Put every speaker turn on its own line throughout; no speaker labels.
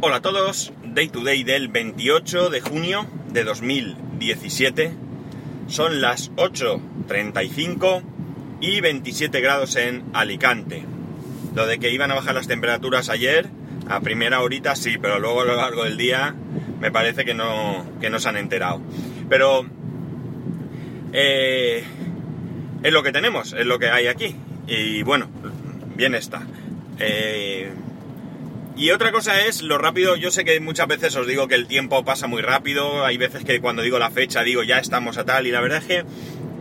Hola a todos, Day to Day del 28 de junio de 2017. Son las 8.35 y 27 grados en Alicante. Lo de que iban a bajar las temperaturas ayer, a primera horita sí, pero luego a lo largo del día me parece que no, que no se han enterado. Pero eh, es lo que tenemos, es lo que hay aquí. Y bueno, bien está. Eh, y otra cosa es lo rápido, yo sé que muchas veces os digo que el tiempo pasa muy rápido, hay veces que cuando digo la fecha digo ya estamos a tal, y la verdad es que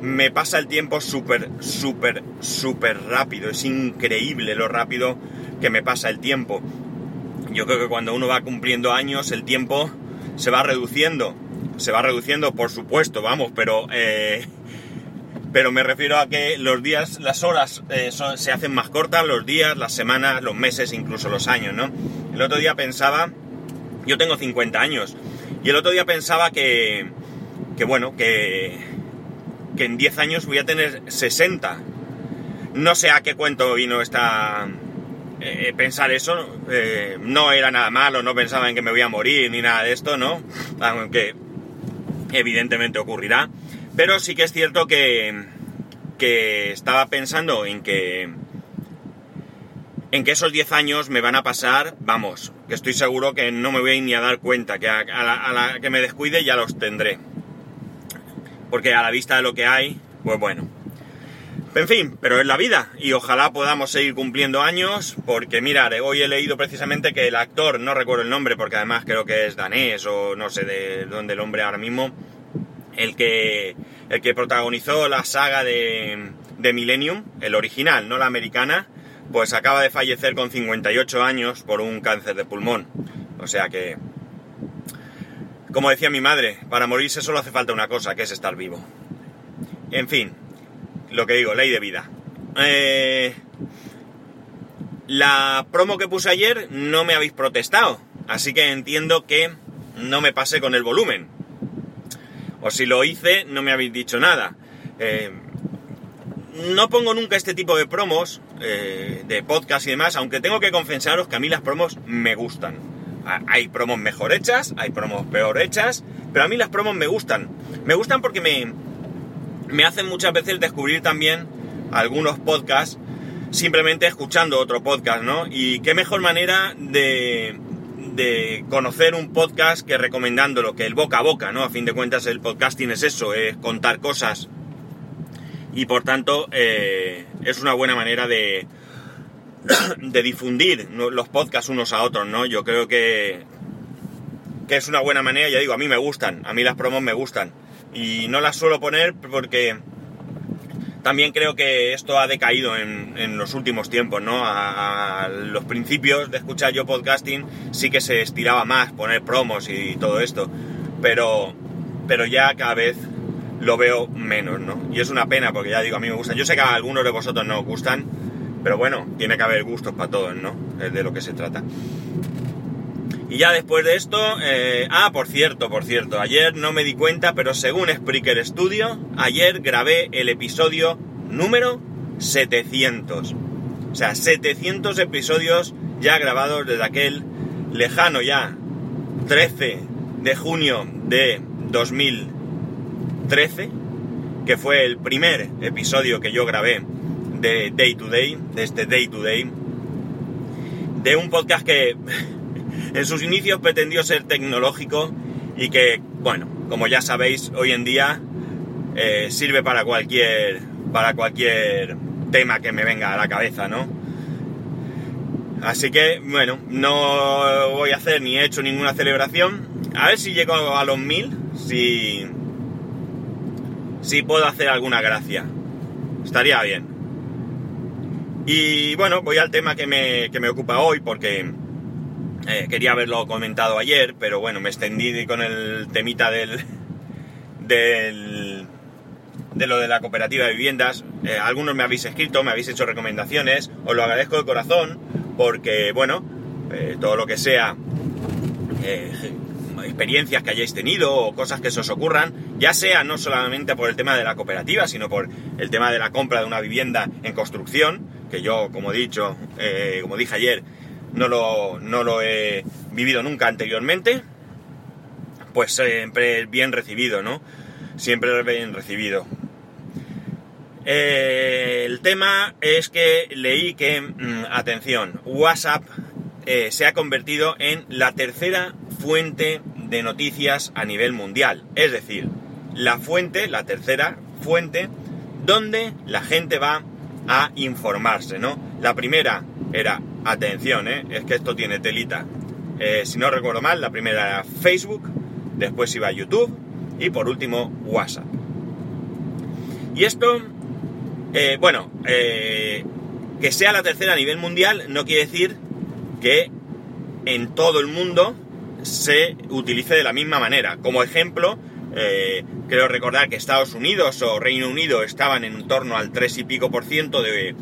me pasa el tiempo súper, súper, súper rápido, es increíble lo rápido que me pasa el tiempo. Yo creo que cuando uno va cumpliendo años el tiempo se va reduciendo, se va reduciendo por supuesto, vamos, pero... Eh, pero me refiero a que los días, las horas eh, se hacen más cortas, los días, las semanas, los meses, incluso los años, ¿no? El otro día pensaba, yo tengo 50 años, y el otro día pensaba que, que bueno, que, que en 10 años voy a tener 60. No sé a qué cuento vino esta... Eh, pensar eso, eh, no era nada malo, no pensaba en que me voy a morir ni nada de esto, ¿no? Aunque evidentemente ocurrirá. Pero sí que es cierto que, que estaba pensando en que en que esos 10 años me van a pasar, vamos, que estoy seguro que no me voy ni a dar cuenta, que a, la, que me descuide ya los tendré. Porque a la vista de lo que hay, pues bueno. En fin, pero es la vida y ojalá podamos seguir cumpliendo años porque mirad, hoy he leído precisamente que el actor, no recuerdo el nombre porque además creo que es danés o no sé de dónde el hombre ahora mismo, el que, el que protagonizó la saga de, de Millennium, el original, no la americana, pues acaba de fallecer con 58 años por un cáncer de pulmón. O sea que, como decía mi madre, para morirse solo hace falta una cosa, que es estar vivo. En fin, lo que digo, ley de vida. Eh, la promo que puse ayer no me habéis protestado, así que entiendo que no me pasé con el volumen. O si lo hice, no me habéis dicho nada. Eh, no pongo nunca este tipo de promos, eh, de podcast y demás, aunque tengo que confesaros que a mí las promos me gustan. Hay promos mejor hechas, hay promos peor hechas, pero a mí las promos me gustan. Me gustan porque me, me hacen muchas veces descubrir también algunos podcasts simplemente escuchando otro podcast, ¿no? Y qué mejor manera de, de conocer un podcast que recomendándolo, que el boca a boca, ¿no? A fin de cuentas el podcasting es eso, es contar cosas y por tanto eh, es una buena manera de, de difundir los podcasts unos a otros, ¿no? Yo creo que, que es una buena manera, ya digo, a mí me gustan, a mí las promos me gustan y no las suelo poner porque también creo que esto ha decaído en, los últimos tiempos, ¿no? A, los principios de escuchar yo podcasting sí que se estiraba más poner promos y todo esto, pero, pero ya cada vez lo veo menos, ¿no? Y es una pena porque ya digo, a mí me gustan. Yo sé que a algunos de vosotros no os gustan, pero bueno, tiene que haber gustos para todos, ¿no? Es de lo que se trata. Y ya después de esto, eh, ah, por cierto, por cierto, ayer no me di cuenta, pero según Spreaker Studio, ayer grabé el episodio número 700. O sea, 700 episodios ya grabados desde aquel lejano ya 13 de junio de 2013, que fue el primer episodio que yo grabé de Day to Day, de este Day to Day, de un podcast que en sus inicios pretendió ser tecnológico y que, bueno, como ya sabéis, hoy en día eh, sirve para cualquier, para cualquier tema que me venga a la cabeza, ¿no? Así que, bueno, no voy a hacer ni he hecho ninguna celebración. A ver si llego a los mil, si, si puedo hacer alguna gracia. Estaría bien. Y bueno, voy al tema que me, que me ocupa hoy porque eh, quería haberlo comentado ayer, pero bueno, me extendí con el temita del, del de lo de la cooperativa de viviendas. Eh, algunos me habéis escrito, me habéis hecho recomendaciones, os lo agradezco de corazón, porque bueno, eh, todo lo que sea experiencias que hayáis tenido o cosas que se os ocurran, ya sea no solamente por el tema de la cooperativa, sino por el tema de la compra de una vivienda en construcción, que yo, como he dicho, como dije ayer, no lo, no lo he vivido nunca anteriormente, pues siempre bien recibido, ¿no? Siempre bien recibido. Eh, el tema es que leí que, mm, atención, WhatsApp eh, se ha convertido en la tercera fuente de noticias a nivel mundial. Es decir, la fuente, la tercera fuente, donde la gente va a informarse, ¿no? La primera era, atención, ¿eh? es que esto tiene telita. Eh, si no recuerdo mal, la primera era Facebook, después iba YouTube y por último WhatsApp. Y esto, eh, bueno, eh, que sea la tercera a nivel mundial no quiere decir que en todo el mundo se utilice de la misma manera. Como ejemplo, creo recordar que Estados Unidos o Reino Unido estaban en torno al 3 y pico por ciento de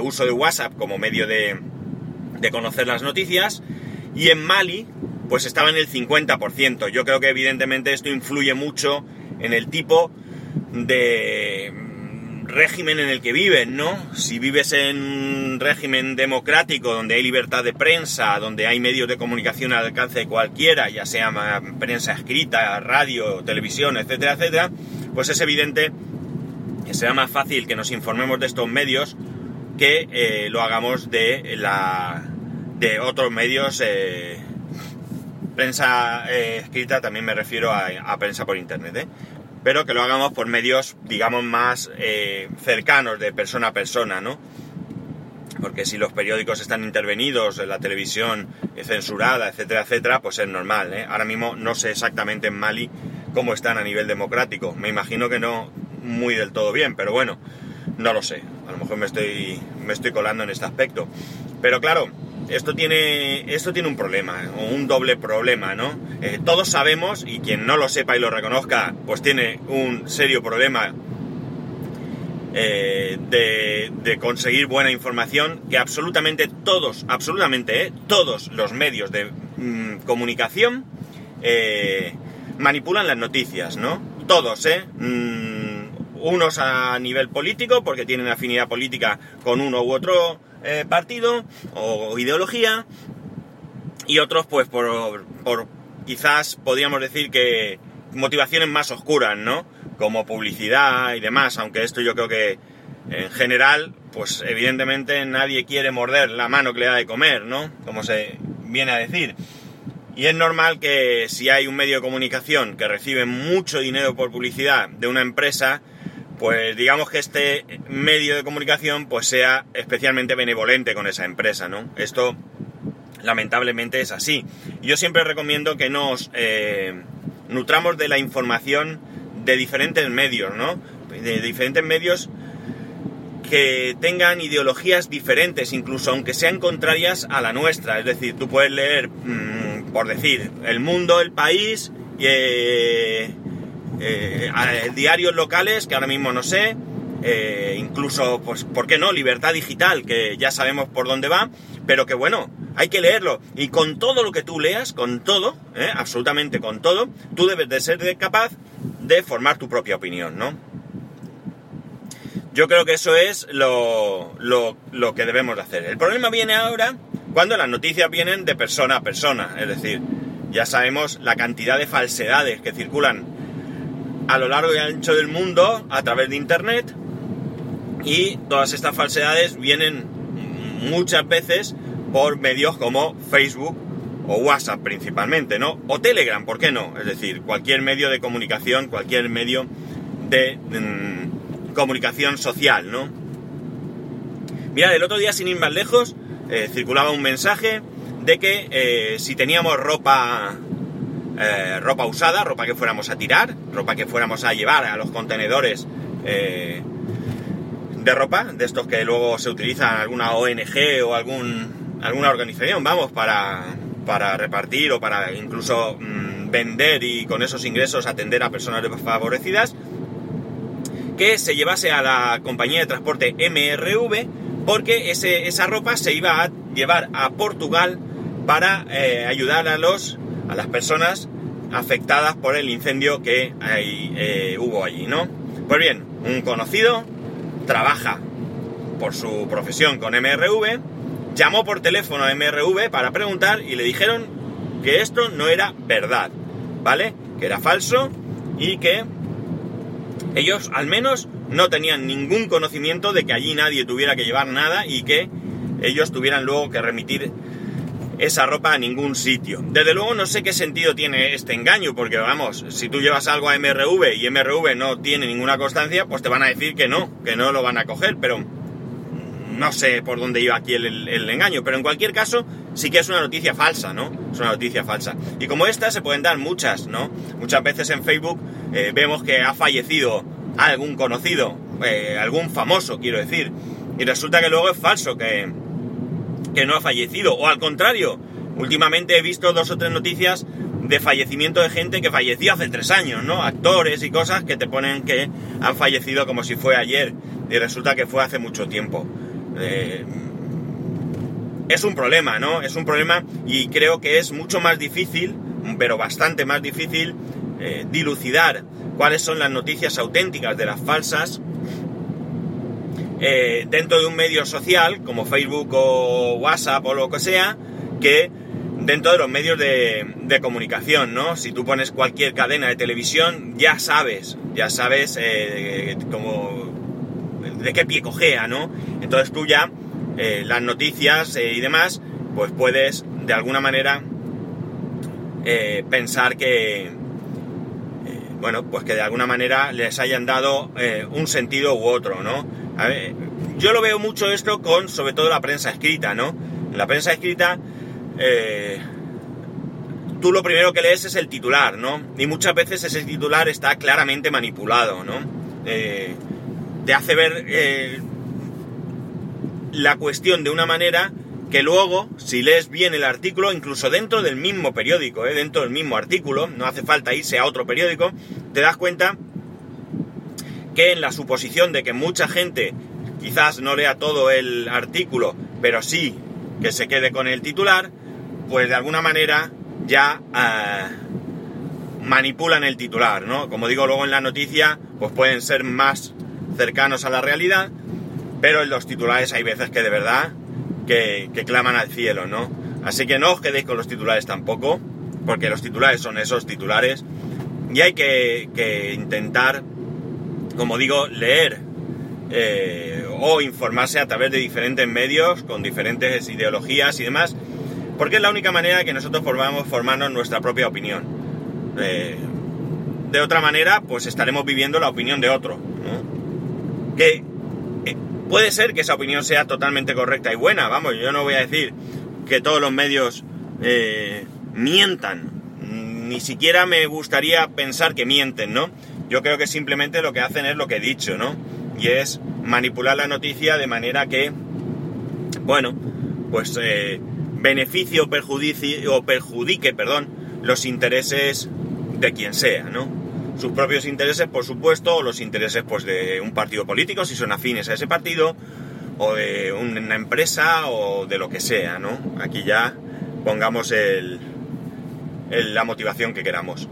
uso de WhatsApp como medio de, de conocer las noticias. Y en Mali, pues estaba en el 50%. Yo creo que evidentemente esto influye mucho en el tipo de régimen en el que viven, ¿no? Si vives en un régimen democrático donde hay libertad de prensa, donde hay medios de comunicación al alcance de cualquiera, ya sea prensa escrita, radio, televisión, etcétera, etcétera, pues es evidente que será más fácil que nos informemos de estos medios que eh, lo hagamos de la de otros medios eh, prensa eh, escrita también me refiero a, prensa por internet pero que lo hagamos por medios digamos más cercanos de persona a persona no porque si los periódicos están intervenidos la televisión censurada etcétera etcétera pues es normal ahora mismo no sé exactamente en Mali cómo están a nivel democrático. Me imagino que no muy del todo bien pero bueno no lo sé, a lo mejor me estoy, me estoy colando en este aspecto. Pero claro, esto tiene, esto tiene un problema, o un doble problema, ¿no? Eh, todos sabemos, y quien no lo sepa y lo reconozca, pues tiene un serio problema eh, de, conseguir buena información, que absolutamente todos, absolutamente, eh, todos los medios de mm, comunicación manipulan las noticias, ¿no? Todos, ¿eh? Mm, unos a nivel político, porque tienen afinidad política con uno u otro eh, partido o ideología, y otros pues por, por quizás podríamos decir que motivaciones más oscuras, ¿no? Como publicidad y demás, aunque esto yo creo que en general, pues evidentemente nadie quiere morder la mano que le da de comer, ¿no? Como se viene a decir. Y es normal que si hay un medio de comunicación que recibe mucho dinero por publicidad de una empresa, pues digamos que este medio de comunicación pues sea especialmente benevolente con esa empresa, ¿no? Esto lamentablemente es así. Yo siempre recomiendo que nos eh, nutramos de la información de diferentes medios, ¿no? De diferentes medios que tengan ideologías diferentes, incluso aunque sean contrarias a la nuestra. Es decir, tú puedes leer, mm, por decir, El Mundo, El País, y, eh, eh, diarios locales, que ahora mismo no sé, eh, incluso, pues, ¿por qué no? Libertad digital, que ya sabemos por dónde va, pero que bueno, hay que leerlo. Y con todo lo que tú leas, con todo, eh, absolutamente con todo, tú debes de ser capaz de formar tu propia opinión, ¿no? Yo creo que eso es lo, lo, lo que debemos de hacer. El problema viene ahora cuando las noticias vienen de persona a persona, es decir, ya sabemos la cantidad de falsedades que circulan a lo largo y ancho del mundo a través de Internet y todas estas falsedades vienen muchas veces por medios como Facebook o WhatsApp principalmente, ¿no? O Telegram, ¿por qué no? Es decir, cualquier medio de comunicación, cualquier medio de mm, comunicación social, ¿no? Mira, el otro día, sin ir más lejos, eh, circulaba un mensaje de que eh, si teníamos ropa eh, ropa usada, ropa que fuéramos a tirar, ropa que fuéramos a llevar a los contenedores eh, de ropa, de estos que luego se utilizan alguna ONG o algún, alguna organización, vamos, para, para repartir o para incluso mm, vender y con esos ingresos atender a personas desfavorecidas, que se llevase a la compañía de transporte MRV porque ese, esa ropa se iba a llevar a Portugal para eh, ayudar a los a las personas afectadas por el incendio que eh, hubo allí, ¿no? Pues bien, un conocido trabaja por su profesión con MRV, llamó por teléfono a MRV para preguntar y le dijeron que esto no era verdad, ¿vale? Que era falso y que ellos al menos no tenían ningún conocimiento de que allí nadie tuviera que llevar nada y que ellos tuvieran luego que remitir esa ropa a ningún sitio. Desde luego no sé qué sentido tiene este engaño, porque vamos, si tú llevas algo a MRV y MRV no tiene ninguna constancia, pues te van a decir que no, que no lo van a coger, pero no sé por dónde iba aquí el, engaño, pero en cualquier caso sí que es una noticia falsa, ¿no? Es una noticia falsa. Y como esta se pueden dar muchas, ¿no? Muchas veces en Facebook eh, vemos que ha fallecido algún conocido, eh, algún famoso, quiero decir, y resulta que luego es falso, que, que no ha fallecido, o al contrario, últimamente he visto dos o tres noticias de fallecimiento de gente que falleció hace tres años, ¿no? Actores y cosas que te ponen que han fallecido como si fue ayer y resulta que fue hace mucho tiempo. Eh, es un problema, ¿no? Es un problema y creo que es mucho más difícil, pero bastante más difícil, eh, dilucidar cuáles son las noticias auténticas de las falsas eh, dentro de un medio social como Facebook o WhatsApp o lo que sea, que dentro de los medios de, comunicación, ¿no? Si tú pones cualquier cadena de televisión, ya sabes, ya sabes como de qué pie cojea, ¿no? Entonces tú ya, eh, las noticias eh, y demás, pues puedes de alguna manera eh, pensar que, bueno, pues que de alguna manera les hayan dado un sentido u otro, ¿no? Yo lo veo mucho esto con, sobre todo, la prensa escrita, ¿no? En la prensa escrita, tú lo primero que lees es el titular, ¿no? Y muchas veces ese titular está claramente manipulado, ¿no? te hace ver eh, la cuestión de una manera que luego, si lees bien el artículo, incluso dentro del mismo periódico, eh, dentro del mismo artículo, no hace falta irse a otro periódico, te das cuenta que en la suposición de que mucha gente quizás no lea todo el artículo, pero sí que se quede con el titular, pues de alguna manera ya ah, manipulan el titular, ¿no? Como digo luego en la noticia, pues pueden ser más cercanos a la realidad, pero en los titulares hay veces que de verdad que, claman al cielo, ¿no? Así que no os quedéis con los titulares tampoco, porque los titulares son esos titulares, y hay que, intentar, como digo, leer eh, o informarse a través de diferentes medios, con diferentes ideologías y demás, porque es la única manera que nosotros formamos formarnos nuestra propia opinión. Eh, de otra manera, pues estaremos viviendo la opinión de otro. que eh, puede ser que esa opinión sea totalmente correcta y buena, vamos, yo no voy a decir que todos los medios mientan, ni siquiera me gustaría pensar que mienten, ¿no? Yo creo que simplemente lo que hacen es lo que he dicho, ¿no? Y es manipular la noticia de manera que, bueno, pues eh, beneficie o, o perjudique, perdón, los intereses de quien sea, ¿no? sus propios intereses, por supuesto, o los intereses pues, de un partido político, si son afines a ese partido, o de una empresa, o de lo que sea, ¿no? Aquí ya pongamos el, la motivación que queramos.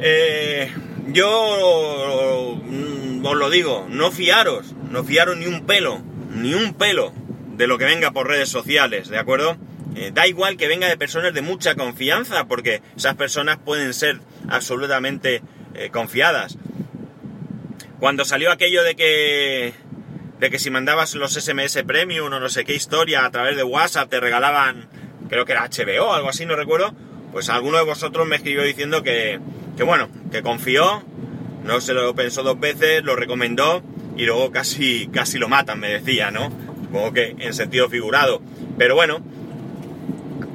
Eh, yo mm, os lo digo, no fiaros, no fiaros ni un pelo, ni un pelo de lo que venga por redes sociales, ¿de acuerdo? Eh, da igual que venga de personas de mucha confianza, porque esas personas pueden ser absolutamente eh, confiadas. Cuando salió aquello de que de que si mandabas los SMS Premium o no sé qué historia a través de WhatsApp te regalaban, creo que era HBO o algo así, no recuerdo, pues alguno de vosotros me escribió diciendo que, que bueno, que confió, no se lo pensó dos veces, lo recomendó y luego casi, casi lo matan, me decía, ¿no? Supongo que en sentido figurado. Pero bueno,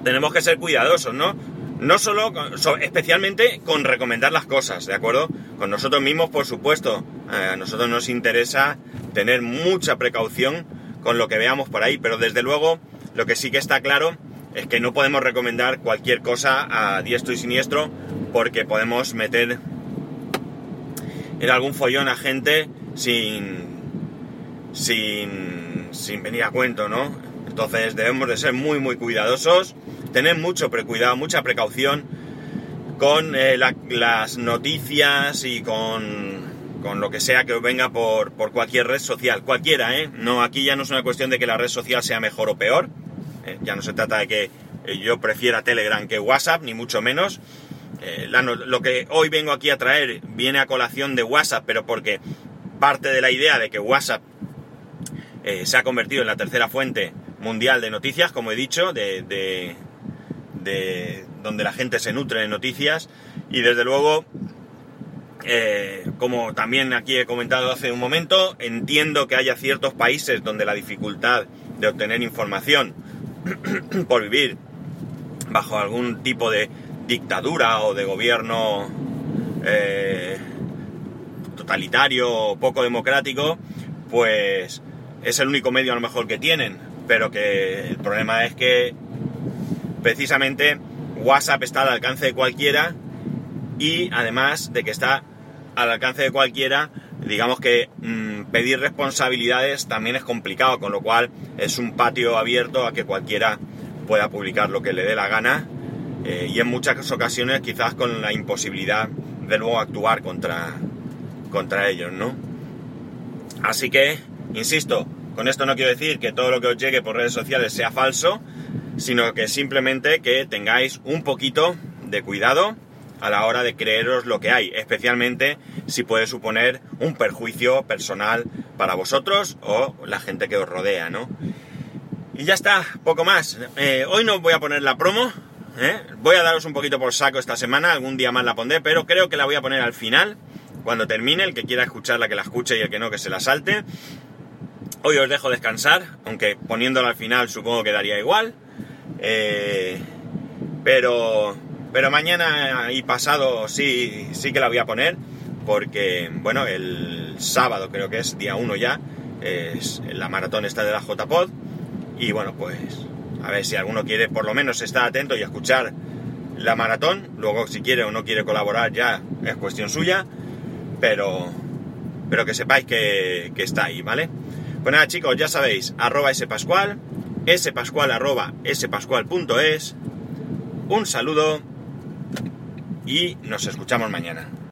tenemos que ser cuidadosos, ¿no? No solo, especialmente con recomendar las cosas, ¿de acuerdo? Con nosotros mismos, por supuesto. Eh, a nosotros nos interesa tener mucha precaución con lo que veamos por ahí, pero desde luego lo que sí que está claro es que no podemos recomendar cualquier cosa a diestro y siniestro porque podemos meter en algún follón a gente sin, sin, sin venir a cuento, ¿no? Entonces debemos de ser muy muy cuidadosos tener mucho precuidado, mucha precaución con eh, las noticias y con, con lo que sea que os venga por, por cualquier red social, cualquiera, ¿eh? No, aquí ya no es una cuestión de que la red social sea mejor o peor, ¿eh? ya no se trata de que yo prefiera Telegram que WhatsApp, ni mucho menos. Eh, lo que hoy vengo aquí a traer viene a colación de WhatsApp, pero porque parte de la idea de que WhatsApp eh, se ha convertido en la tercera fuente mundial de noticias, como he dicho, de, de- de donde la gente se nutre de noticias y desde luego, eh, como también aquí he comentado hace un momento, entiendo que haya ciertos países donde la dificultad de obtener información por vivir bajo algún tipo de dictadura o de gobierno eh, totalitario o poco democrático, pues es el único medio a lo mejor que tienen, pero que el problema es que precisamente WhatsApp está al alcance de cualquiera y además de que está al alcance de cualquiera, digamos que mm, pedir responsabilidades también es complicado, con lo cual es un patio abierto a que cualquiera pueda publicar lo que le dé la gana eh, y en muchas ocasiones quizás con la imposibilidad de luego actuar contra, contra ellos, ¿no? Así que, insisto, con esto no quiero decir que todo lo que os llegue por redes sociales sea falso, sino que simplemente que tengáis un poquito de cuidado a la hora de creeros lo que hay, especialmente si puede suponer un perjuicio personal para vosotros o la gente que os rodea, ¿no? Y ya está, poco más. Eh, hoy no voy a poner la promo, ¿eh? voy a daros un poquito por saco esta semana, algún día más la pondré, pero creo que la voy a poner al final, cuando termine, el que quiera escucharla que la escuche y el que no que se la salte. Hoy os dejo descansar, aunque poniéndola al final supongo que daría igual. Eh, pero, pero mañana y pasado sí, sí que la voy a poner, porque, bueno, el sábado creo que es día 1 ya, es la maratón esta de la JPod. Y bueno, pues a ver si alguno quiere por lo menos estar atento y escuchar la maratón. Luego si quiere o no quiere colaborar ya es cuestión suya. Pero, pero que sepáis que, que está ahí, ¿vale? Pues nada chicos, ya sabéis, arroba spascual, spascual arroba spascual.es. Un saludo y nos escuchamos mañana.